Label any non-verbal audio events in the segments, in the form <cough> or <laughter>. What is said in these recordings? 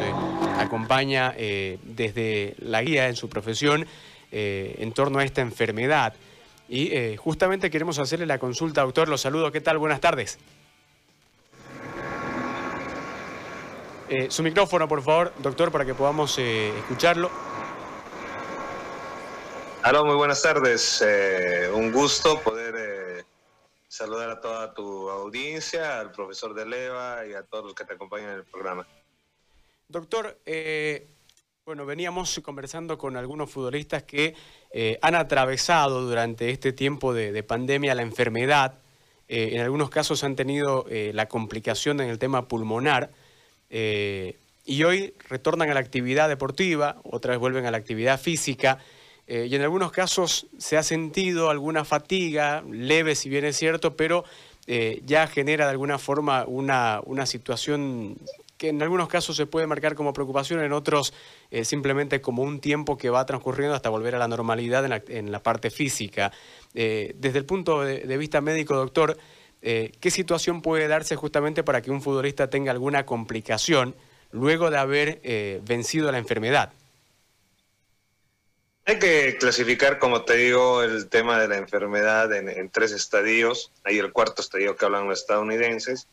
eh, acompaña eh, desde la guía en su profesión eh, en torno a esta enfermedad. Y justamente queremos hacerle la consulta, doctor. Los saludo. ¿Qué tal? Buenas tardes. su micrófono, por favor, doctor, para que podamos escucharlo. Aló, muy buenas tardes. un gusto poder saludar a toda tu audiencia, al profesor de Leva y a todos los que te acompañan en el programa. Doctor, eh, bueno, veníamos conversando con algunos futbolistas que eh, han atravesado durante este tiempo de, pandemia la enfermedad. Eh, en algunos casos han tenido la complicación en el tema pulmonar y hoy retornan a la actividad deportiva, otra vez vuelven a la actividad física. y en algunos casos se ha sentido alguna fatiga, leve si bien es cierto, pero ya genera de alguna forma una, una situación que en algunos casos se puede marcar como preocupación, en otros eh, simplemente como un tiempo que va transcurriendo hasta volver a la normalidad en la, parte física. Eh, desde el punto de, vista médico, doctor, eh, ¿qué situación puede darse justamente para que un futbolista tenga alguna complicación luego de haber vencido la enfermedad? Hay que clasificar, como te digo, el tema de la enfermedad en, en tres estadios. Hay el cuarto estadio que hablan los estadounidenses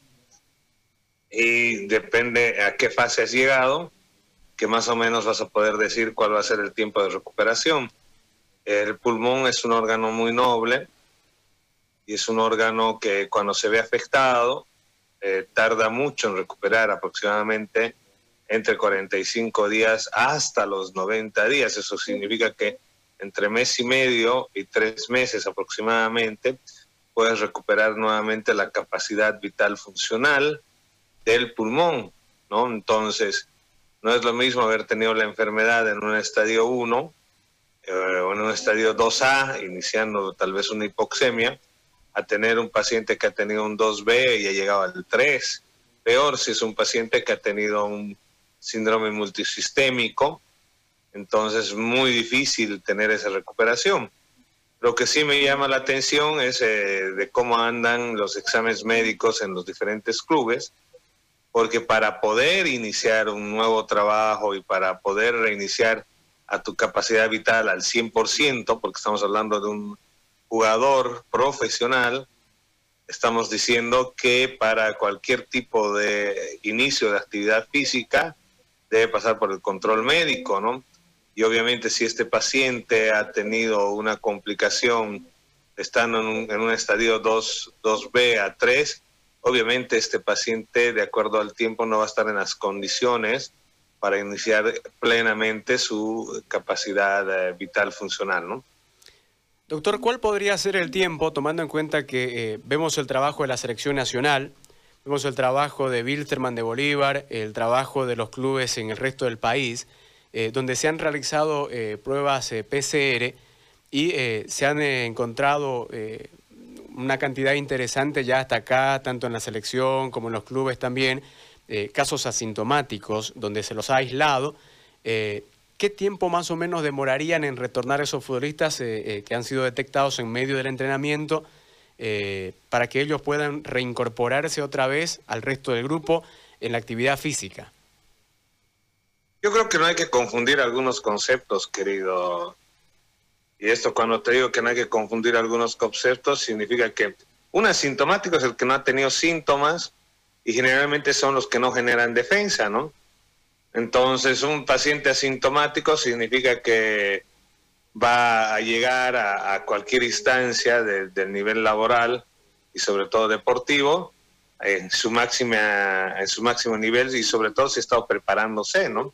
y depende a qué fase has llegado, que más o menos vas a poder decir cuál va a ser el tiempo de recuperación. El pulmón es un órgano muy noble y es un órgano que cuando se ve afectado eh, tarda mucho en recuperar, aproximadamente entre 45 días hasta los 90 días. Eso significa que entre mes y medio y tres meses aproximadamente puedes recuperar nuevamente la capacidad vital funcional, del pulmón, ¿no? Entonces, no es lo mismo haber tenido la enfermedad en un estadio 1 eh, o en un estadio 2A, iniciando tal vez una hipoxemia, a tener un paciente que ha tenido un 2B y ha llegado al 3. Peor si es un paciente que ha tenido un síndrome multisistémico, entonces es muy difícil tener esa recuperación. Lo que sí me llama la atención es eh, de cómo andan los exámenes médicos en los diferentes clubes porque para poder iniciar un nuevo trabajo y para poder reiniciar a tu capacidad vital al 100%, porque estamos hablando de un jugador profesional, estamos diciendo que para cualquier tipo de inicio de actividad física debe pasar por el control médico, ¿no? Y obviamente si este paciente ha tenido una complicación estando en un, en un estadio 2, 2B a 3, Obviamente este paciente, de acuerdo al tiempo, no va a estar en las condiciones para iniciar plenamente su capacidad eh, vital funcional, ¿no? Doctor, ¿cuál podría ser el tiempo, tomando en cuenta que eh, vemos el trabajo de la selección nacional, vemos el trabajo de Wilterman de Bolívar, el trabajo de los clubes en el resto del país, eh, donde se han realizado pruebas PCR y se han encontrado una cantidad interesante ya hasta acá, tanto en la selección como en los clubes también, eh, casos asintomáticos donde se los ha aislado. Eh, ¿Qué tiempo más o menos demorarían en retornar esos futbolistas eh, que han sido detectados en medio del entrenamiento para que ellos puedan reincorporarse otra vez al resto del grupo en la actividad física? Yo creo que no hay que confundir algunos conceptos, querido y esto cuando te digo que no hay que confundir algunos conceptos, significa que un asintomático es el que no ha tenido síntomas y generalmente son los que no generan defensa, ¿no? Entonces, un paciente asintomático significa que va a llegar a, cualquier instancia del nivel laboral y sobre todo deportivo en su máxima en su máximo nivel y sobre todo si estado preparándose, ¿no?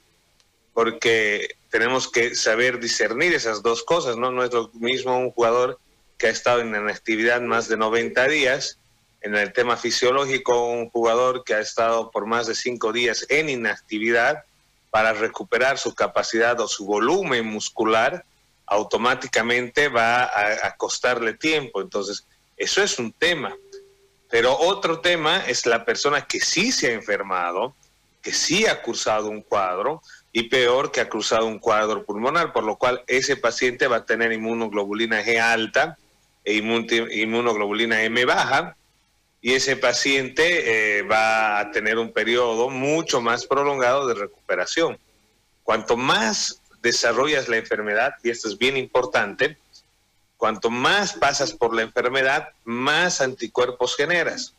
porque tenemos que saber discernir esas dos cosas, ¿no? No es lo mismo un jugador que ha estado en actividad más de 90 días, en el tema fisiológico, un jugador que ha estado por más de 5 días en inactividad para recuperar su capacidad o su volumen muscular, automáticamente va a, a costarle tiempo. Entonces, eso es un tema. Pero otro tema es la persona que sí se ha enfermado, que sí ha cursado un cuadro, y peor que ha cruzado un cuadro pulmonar, por lo cual ese paciente va a tener inmunoglobulina G alta e inmunoglobulina M baja y ese paciente eh, va a tener un periodo mucho más prolongado de recuperación. Cuanto más desarrollas la enfermedad, y esto es bien importante, cuanto más pasas por la enfermedad, más anticuerpos generas.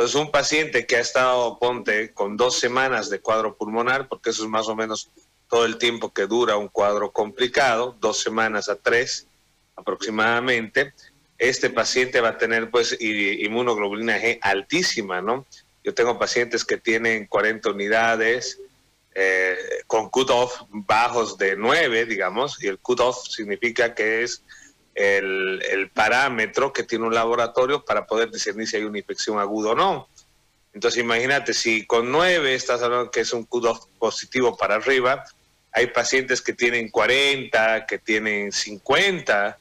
Entonces, un paciente que ha estado, ponte, con dos semanas de cuadro pulmonar, porque eso es más o menos todo el tiempo que dura un cuadro complicado, dos semanas a tres aproximadamente, este paciente va a tener pues inmunoglobulina G altísima, ¿no? Yo tengo pacientes que tienen 40 unidades eh, con cut-off bajos de 9, digamos, y el cut-off significa que es el, parámetro que tiene un laboratorio para poder discernir si hay una infección aguda o no. Entonces imagínate, si con 9 estás hablando que es un cut-off positivo para arriba, hay pacientes que tienen 40, que tienen 50,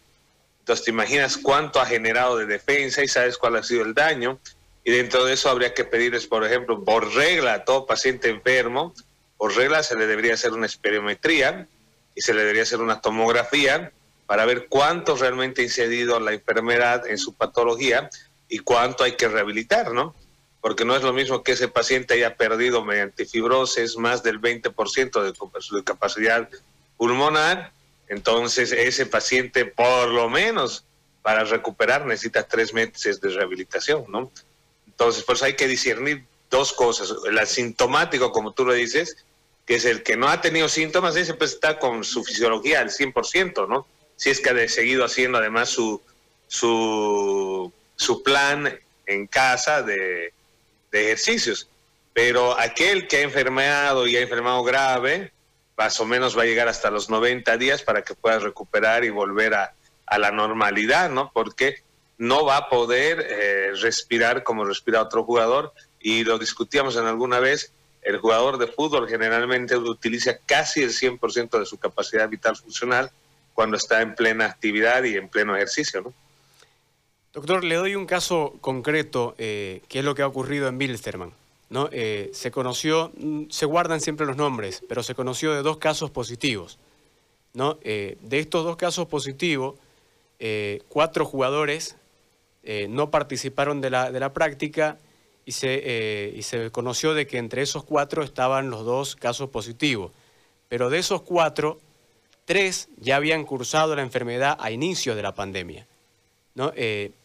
entonces te imaginas cuánto ha generado de defensa y sabes cuál ha sido el daño. Y dentro de eso habría que pedirles, por ejemplo, por regla a todo paciente enfermo, por regla se le debería hacer una espirometría y se le debería hacer una tomografía para ver cuánto realmente ha incidido la enfermedad en su patología y cuánto hay que rehabilitar, ¿no? Porque no es lo mismo que ese paciente haya perdido mediante fibrosis más del 20% de su capacidad pulmonar entonces, ese paciente, por lo menos, para recuperar, necesita tres meses de rehabilitación, ¿no? Entonces, pues hay que discernir dos cosas. El asintomático, como tú lo dices, que es el que no ha tenido síntomas, ese pues está con su fisiología al 100%, ¿no? Si es que ha seguido haciendo además su, su, su plan en casa de, de ejercicios. Pero aquel que ha enfermado y ha enfermado grave, más o menos va a llegar hasta los 90 días para que pueda recuperar y volver a, la normalidad, ¿no? Porque no va a poder eh, respirar como respira otro jugador y lo discutíamos en alguna vez, el jugador de fútbol generalmente utiliza casi el 100% de su capacidad vital funcional cuando está en plena actividad y en pleno ejercicio, ¿no? Doctor, le doy un caso concreto, eh, que es lo que ha ocurrido en Bilsterman. ¿no? Eh, se conoció, mm, se guardan siempre los nombres, pero se conoció de dos casos positivos. ¿no? Eh, de estos dos casos positivos, eh, cuatro jugadores no participaron de la, de la práctica y se, y se conoció de que entre esos cuatro estaban los dos casos positivos. Pero de esos cuatro, tres ya habían cursado la enfermedad a inicio de la pandemia. ¿no?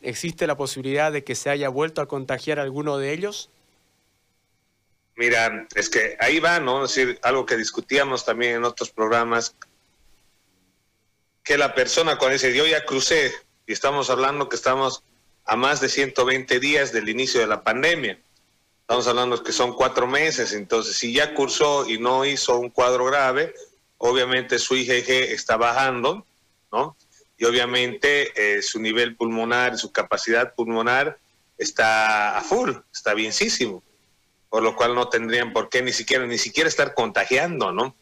¿Existe la posibilidad de que se haya vuelto a contagiar alguno de ellos? Mira, es que ahí va, ¿no? Es decir, algo que discutíamos también en otros programas, que la persona cuando dice, yo ya crucé, y estamos hablando que estamos a más de 120 días del inicio de la pandemia. Estamos hablando que son cuatro meses, entonces si ya cursó y no hizo un cuadro grave, obviamente su IgG está bajando, ¿no? Y obviamente eh, su nivel pulmonar, su capacidad pulmonar está a full, está bienísimo por lo cual no tendrían por qué ni siquiera, ni siquiera estar contagiando, ¿no?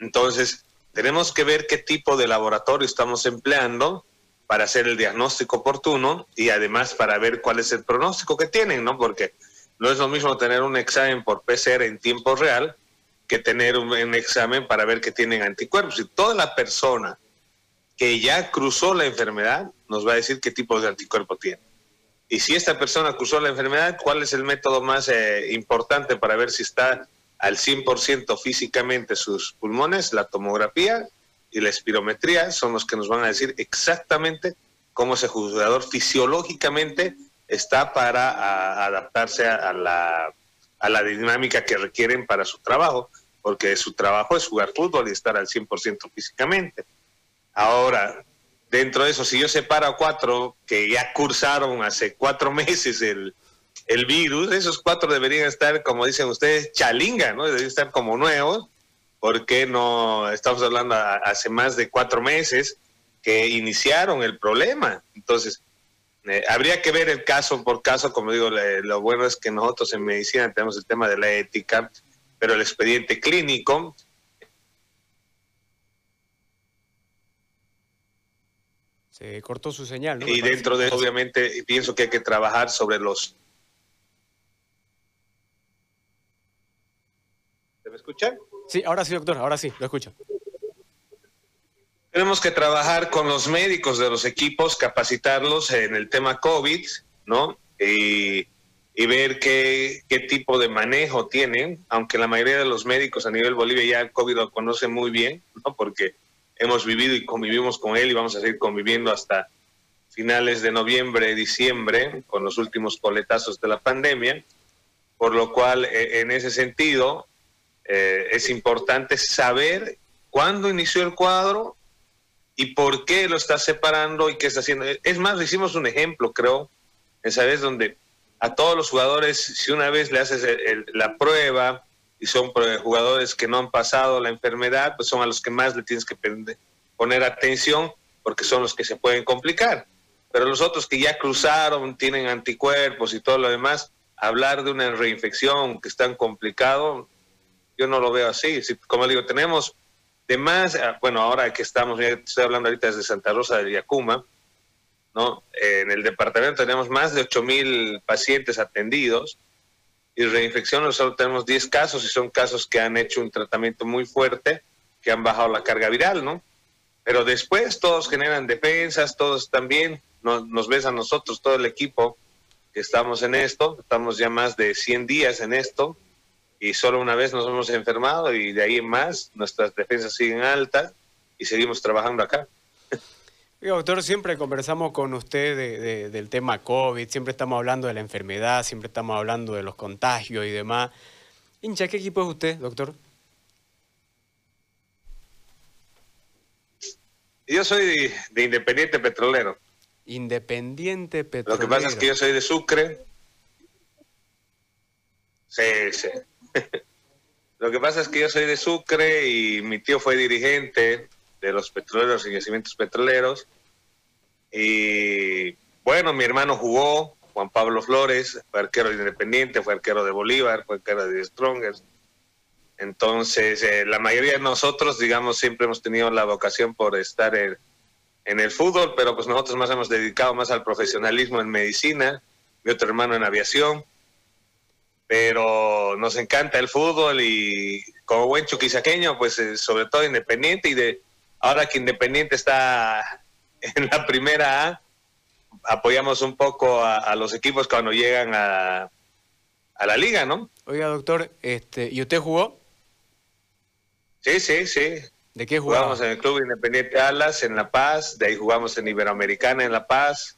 Entonces, tenemos que ver qué tipo de laboratorio estamos empleando para hacer el diagnóstico oportuno y además para ver cuál es el pronóstico que tienen, ¿no? Porque no es lo mismo tener un examen por PCR en tiempo real que tener un, examen para ver que tienen anticuerpos. Y toda la persona que ya cruzó la enfermedad nos va a decir qué tipo de anticuerpo tiene. Y si esta persona acusó la enfermedad, ¿cuál es el método más eh, importante para ver si está al 100% físicamente sus pulmones? La tomografía y la espirometría son los que nos van a decir exactamente cómo ese jugador fisiológicamente está para adaptarse a la, a la dinámica que requieren para su trabajo, porque su trabajo es jugar fútbol y estar al 100% físicamente. Ahora, dentro de eso, si yo separo a cuatro que ya cursaron hace cuatro <laughs> meses el, virus, esos cuatro deberían estar, como dicen ustedes, chalinga, ¿no? Deberían estar como nuevos, porque no estamos hablando hace más de cuatro meses que iniciaron el problema. Entonces, eh, habría que ver el caso por caso, como digo, lo bueno es que nosotros en medicina tenemos el tema de la ética, pero el expediente clínico Se cortó su señal, ¿no? Y dentro de eso, obviamente, pienso que hay que trabajar sobre los... ¿Se me escucha? Sí, ahora sí, doctor, ahora sí, lo escucho. Tenemos que trabajar con los médicos de los equipos, capacitarlos en el tema COVID, ¿no? Y ver qué, qué tipo de manejo tienen, aunque la mayoría de los médicos a nivel Bolivia ya el COVID lo conocen muy bien, ¿no? porque hemos vivido y convivimos con él y vamos a seguir conviviendo hasta finales de noviembre, diciembre, con los últimos coletazos de la pandemia, por lo cual e, en ese sentido eh, es importante saber cuándo inició el cuadro y por qué lo está separando y qué está haciendo. Es más, hicimos un ejemplo, creo, esa vez donde a todos los jugadores, si una vez le haces la prueba y son jugadores que no han pasado la enfermedad, pues son a los que más le tienes que poner atención porque son los que se pueden complicar. Pero los otros que ya cruzaron, tienen anticuerpos y todo lo demás, hablar de una reinfección que es tan complicado, yo no lo veo así. Como digo, tenemos de más, ah, bueno, ahora que estamos, estoy hablando ahorita desde Santa Rosa de Yacuma, ¿no? En el departamento tenemos más de mil pacientes atendidos y reinfección nosotros tenemos 10 casos y son casos que han hecho un tratamiento muy fuerte, que han bajado la carga viral, ¿no? Pero después todos generan defensas, todos también, nos, nos ves a nosotros, todo el equipo que estamos en esto, estamos ya más de 100 días en esto, y solo una vez nos hemos enfermado y de ahí en más nuestras defensas siguen altas y seguimos trabajando acá. doctor, siempre conversamos con usted del tema COVID, siempre estamos hablando de la enfermedad, siempre estamos hablando de los contagios y demás. Hincha, ¿qué equipo es usted, doctor? Yo soy de, Independiente Petrolero. Independiente Petrolero. Lo que pasa es que yo soy de Sucre. Sí, sí. Lo que pasa es que yo soy de Sucre y mi tío fue dirigente de los petroleros y yacimientos petroleros. Y bueno, mi hermano jugó, Juan Pablo Flores, fue arquero de Independiente, fue arquero de Bolívar, fue arquero de Strongers. Entonces, eh, la mayoría de nosotros, digamos, siempre hemos tenido la vocación por estar en, en el fútbol, pero pues nosotros más hemos dedicado más al profesionalismo en medicina, mi otro hermano en aviación pero nos encanta el fútbol y como buen chuquisaqueño, pues eh, sobre todo Independiente y de ahora que Independiente está <laughs> en la primera A, apoyamos un poco a, los equipos cuando llegan a, a, la liga, ¿no? Oiga, doctor, este, ¿y usted jugó? Sí, sí, sí. ¿De qué jugaba? Jugamos en el Club Independiente Alas en La Paz, de ahí jugamos en Iberoamericana en La Paz,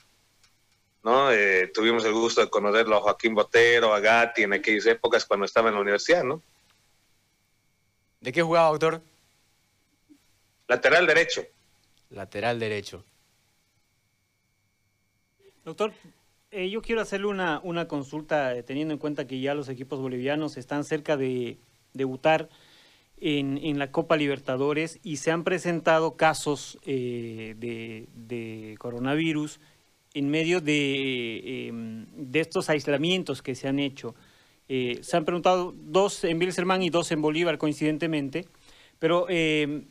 ¿no? Eh, tuvimos el gusto de conocerlo a Joaquín Botero, a Gatti en aquellas épocas cuando estaba en la universidad, ¿no? ¿De qué jugaba, doctor? Lateral derecho. Lateral derecho. Doctor, eh, yo quiero hacerle una, una consulta eh, teniendo en cuenta que ya los equipos bolivianos están cerca de debutar en, en la Copa Libertadores y se han presentado casos de, de coronavirus en medio de, em, de estos aislamientos que se han hecho. Eh, se han preguntado dos en Bilzerman y dos en Bolívar coincidentemente, pero em,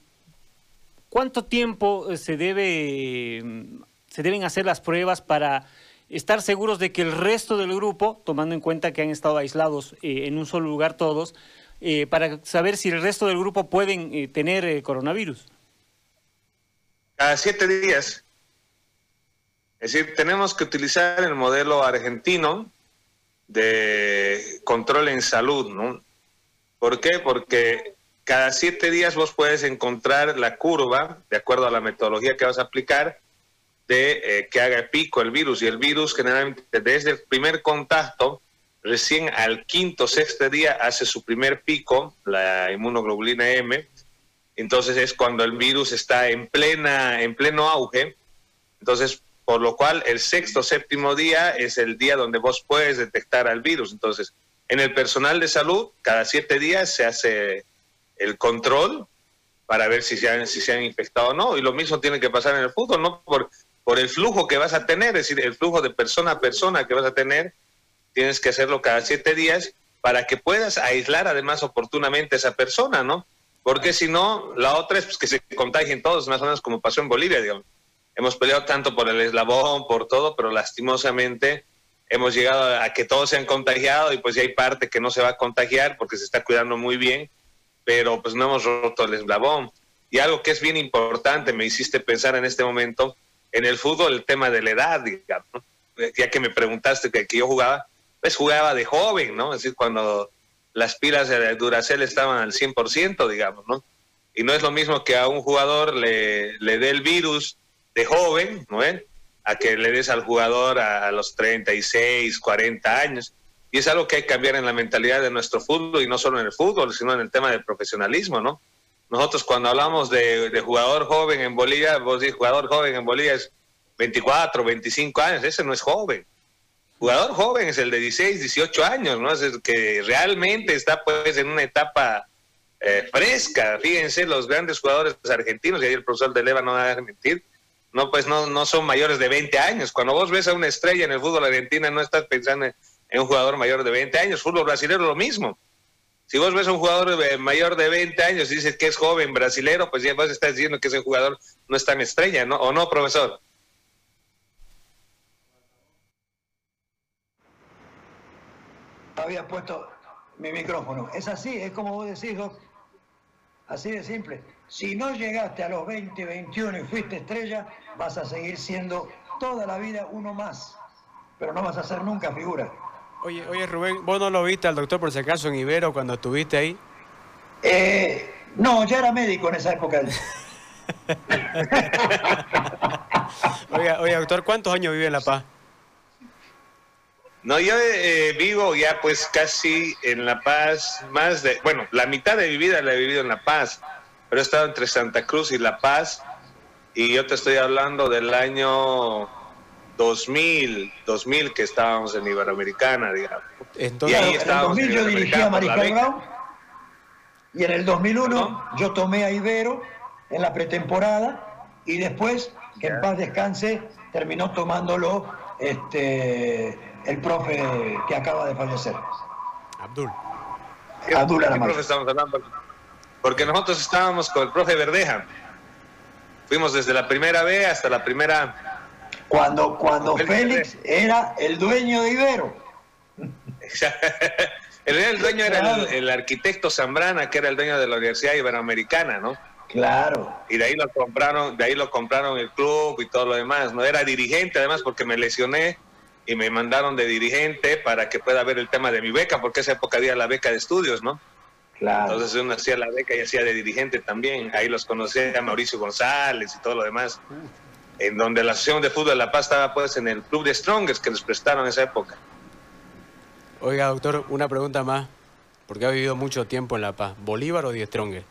¿cuánto tiempo se, debe, em, se deben hacer las pruebas para estar seguros de que el resto del grupo, tomando en cuenta que han estado aislados eh, en un solo lugar todos, eh, para saber si el resto del grupo pueden tener coronavirus? A siete días. Es decir, tenemos que utilizar el modelo argentino de control en salud, ¿no? ¿Por qué? Porque cada siete días vos puedes encontrar la curva, de acuerdo a la metodología que vas a aplicar, de eh, que haga pico el virus. Y el virus generalmente desde el primer contacto, recién al quinto, sexto día, hace su primer pico, la inmunoglobulina M. Entonces es cuando el virus está en, plena, en pleno auge. Entonces por lo cual el sexto séptimo día es el día donde vos puedes detectar al virus. Entonces, en el personal de salud, cada siete días se hace el control para ver si se han, si se han infectado o no. Y lo mismo tiene que pasar en el fútbol, ¿no? Por, por el flujo que vas a tener, es decir, el flujo de persona a persona que vas a tener, tienes que hacerlo cada siete días para que puedas aislar además oportunamente a esa persona, ¿no? Porque si no, la otra es pues, que se contagien todos, más o menos como pasó en Bolivia, digamos hemos peleado tanto por el eslabón, por todo, pero lastimosamente hemos llegado a que todos se han contagiado y pues ya hay parte que no se va a contagiar porque se está cuidando muy bien, pero pues no hemos roto el eslabón. Y algo que es bien importante, me hiciste pensar en este momento, en el fútbol el tema de la edad, digamos, ya que me preguntaste que, que yo jugaba, pues jugaba de joven, ¿no? Es decir, cuando las pilas de Duracell estaban al 100%, digamos, ¿no? Y no es lo mismo que a un jugador le, le dé el virus de joven, ¿no es? A que le des al jugador a, los 36, 40 años. Y es algo que hay que cambiar en la mentalidad de nuestro fútbol, y no solo en el fútbol, sino en el tema del profesionalismo, ¿no? Nosotros cuando hablamos de, jugador joven en Bolivia, vos dices jugador joven en Bolivia es 24, 25 años, ese no es joven. Jugador joven es el de 16, 18 años, ¿no? Es el que realmente está pues en una etapa eh, fresca. Fíjense, los grandes jugadores argentinos, y ahí el profesor de Leva no va a mentir, no, pues no, no son mayores de 20 años. Cuando vos ves a una estrella en el fútbol argentino, no estás pensando en, un jugador mayor de 20 años. Fútbol brasileño lo mismo. Si vos ves a un jugador de mayor de 20 años y dices que es joven brasilero, pues ya vos estás diciendo que ese jugador no es tan estrella, ¿no? ¿O no, profesor? Había puesto mi micrófono. Es así, es como vos decís. Así de simple. Si no llegaste a los 20, 21 y fuiste estrella, vas a seguir siendo toda la vida uno más. Pero no vas a ser nunca figura. Oye, oye Rubén, ¿vos no lo viste al doctor por si acaso en Ibero cuando estuviste ahí? Eh, no, ya era médico en esa época. <laughs> <laughs> oiga, oiga, doctor, ¿cuántos años vive en La Paz? No, yo eh, vivo ya pues casi en La Paz, más de, bueno, la mitad de mi vida la he vivido en La Paz, pero he estado entre Santa Cruz y La Paz, y yo te estoy hablando del año 2000, 2000 que estábamos en Iberoamericana, digamos. Entonces, y ahí estábamos en el 2000 yo dirigía a Mariscal Brown, y en el 2001 ¿No? yo tomé a Ibero en la pretemporada, y después, que en paz descanse, terminó tomándolo este el profe que acaba de fallecer. Abdul. ¿Qué, Abdul ¿qué profe estamos hablando? Porque nosotros estábamos con el profe Verdeja. Fuimos desde la primera B hasta la primera. Cuando, cuando Félix era el dueño de Ibero. <laughs> el, el dueño era el, el, arquitecto Zambrana, que era el dueño de la Universidad Iberoamericana, ¿no? Claro. Y de ahí lo compraron, de ahí lo compraron el club y todo lo demás. No era dirigente, además, porque me lesioné y me mandaron de dirigente para que pueda ver el tema de mi beca, porque esa época había la beca de estudios, ¿no? Claro. Entonces uno hacía la beca y hacía de dirigente también. Ahí los conocí a Mauricio González y todo lo demás. En donde la Asociación de Fútbol de La Paz estaba pues en el club de Strongers que les prestaron esa época. Oiga, doctor, una pregunta más, porque ha vivido mucho tiempo en La Paz. ¿Bolívar o Die Strongers?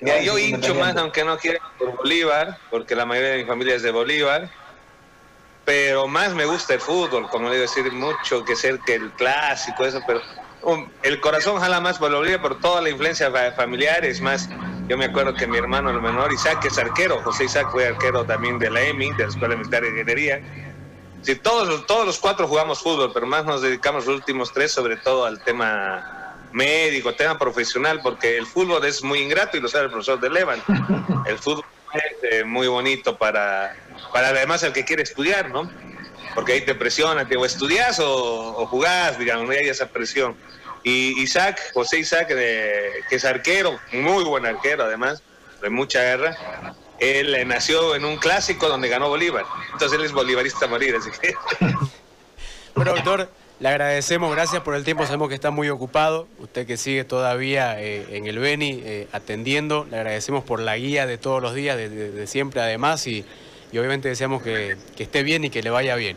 Mira, yo hincho más, aunque no quiera, por Bolívar, porque la mayoría de mi familia es de Bolívar pero más me gusta el fútbol, como le digo, decir mucho que ser que el clásico, eso, pero um, el corazón jala más por Bolivia por toda la influencia familiar, es más, yo me acuerdo que mi hermano el menor Isaac es arquero, José Isaac fue arquero también de la EMI, de la Escuela Militar de Ingeniería. Sí, todos, todos los cuatro jugamos fútbol, pero más nos dedicamos los últimos tres sobre todo al tema médico, tema profesional, porque el fútbol es muy ingrato y lo sabe el profesor de Levan. <laughs> El fútbol es eh, muy bonito para para además el que quiere estudiar, ¿no? Porque ahí te presiona, o estudias o, o jugás, digamos, no hay esa presión. Y Isaac, José Isaac, que es arquero, muy buen arquero además, de mucha guerra, él nació en un clásico donde ganó Bolívar. Entonces él es bolivarista a morir, así que... <laughs> Bueno, doctor, le agradecemos, gracias por el tiempo, sabemos que está muy ocupado, usted que sigue todavía eh, en el Beni eh, atendiendo, le agradecemos por la guía de todos los días, de, de, de siempre además, y y obviamente deseamos que, que, esté bien y que le vaya bien.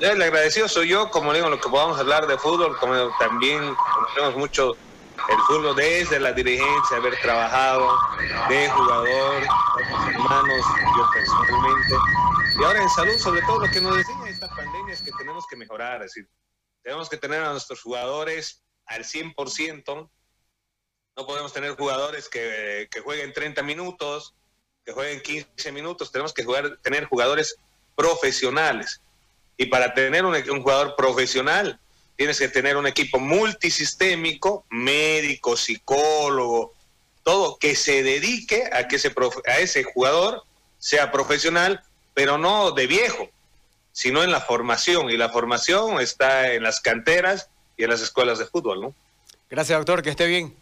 El agradecido soy yo, como digo, lo que podamos hablar de fútbol, como también conocemos mucho el fútbol desde la dirigencia, haber trabajado de jugador, hermanos, yo personalmente. Y ahora en salud, sobre todo lo que nos enseña esta pandemia es que tenemos que mejorar, es decir, tenemos que tener a nuestros jugadores al 100%, no podemos tener jugadores que, que jueguen 30 minutos, que jueguen 15 minutos, tenemos que jugar, tener jugadores profesionales. Y para tener un, un, jugador profesional, tienes que tener un equipo multisistémico, médico, psicólogo, todo, que se dedique a que ese, a ese jugador sea profesional, pero no de viejo, sino en la formación. Y la formación está en las canteras y en las escuelas de fútbol, ¿no? Gracias, doctor, que esté bien.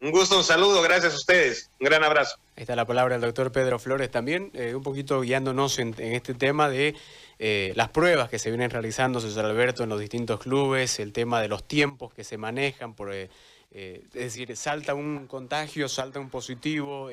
Un gusto, un saludo, gracias a ustedes. Un gran abrazo. Ahí está la palabra del doctor Pedro Flores también, eh, un poquito guiándonos en, este tema de eh, las pruebas que se vienen realizando, César Alberto, en los distintos clubes, el tema de los tiempos que se manejan, por, eh, es decir, salta un contagio, salta un positivo.